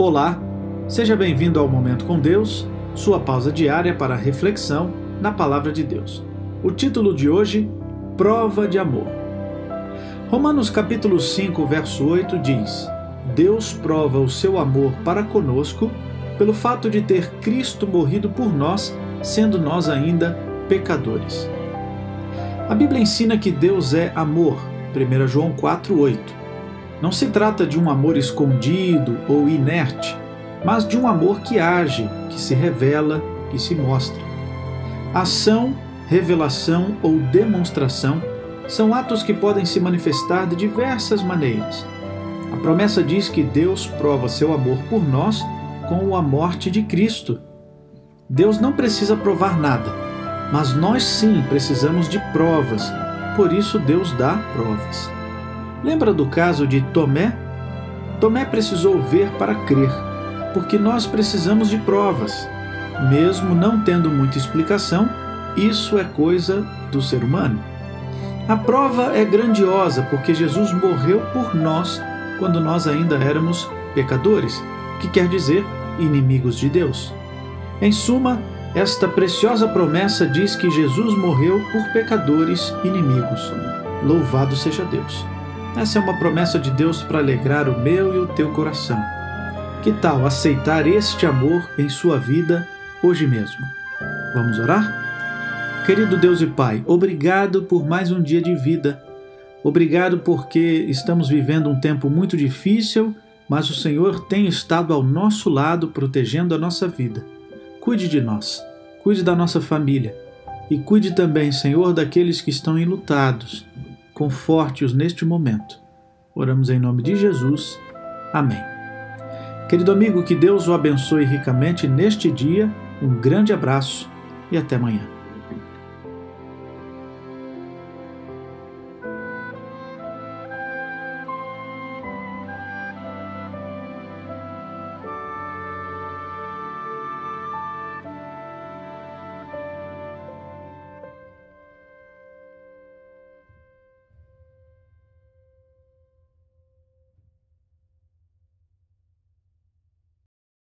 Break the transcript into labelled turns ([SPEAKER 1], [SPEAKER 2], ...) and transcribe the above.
[SPEAKER 1] Olá, seja bem-vindo ao Momento com Deus, sua pausa diária para reflexão na Palavra de Deus. O título de hoje: Prova de Amor. Romanos capítulo 5, verso 8 diz: Deus prova o seu amor para conosco pelo fato de ter Cristo morrido por nós, sendo nós ainda pecadores. A Bíblia ensina que Deus é amor, 1 João 4:8. Não se trata de um amor escondido ou inerte, mas de um amor que age, que se revela, que se mostra. Ação, revelação ou demonstração são atos que podem se manifestar de diversas maneiras. A promessa diz que Deus prova seu amor por nós com a morte de Cristo. Deus não precisa provar nada, mas nós sim precisamos de provas, por isso Deus dá provas. Lembra do caso de Tomé? Tomé precisou ver para crer, porque nós precisamos de provas. Mesmo não tendo muita explicação, isso é coisa do ser humano. A prova é grandiosa porque Jesus morreu por nós quando nós ainda éramos pecadores, que quer dizer inimigos de Deus. Em suma, esta preciosa promessa diz que Jesus morreu por pecadores inimigos. Louvado seja Deus! Essa é uma promessa de Deus para alegrar o meu e o teu coração. Que tal aceitar este amor em sua vida hoje mesmo? Vamos orar? Querido Deus e Pai, obrigado por mais um dia de vida. Obrigado porque estamos vivendo um tempo muito difícil, mas o Senhor tem estado ao nosso lado protegendo a nossa vida. Cuide de nós, cuide da nossa família e cuide também, Senhor, daqueles que estão enlutados conforte-os neste momento. Oramos em nome de Jesus. Amém. Querido amigo, que Deus o abençoe ricamente neste dia. Um grande abraço e até amanhã.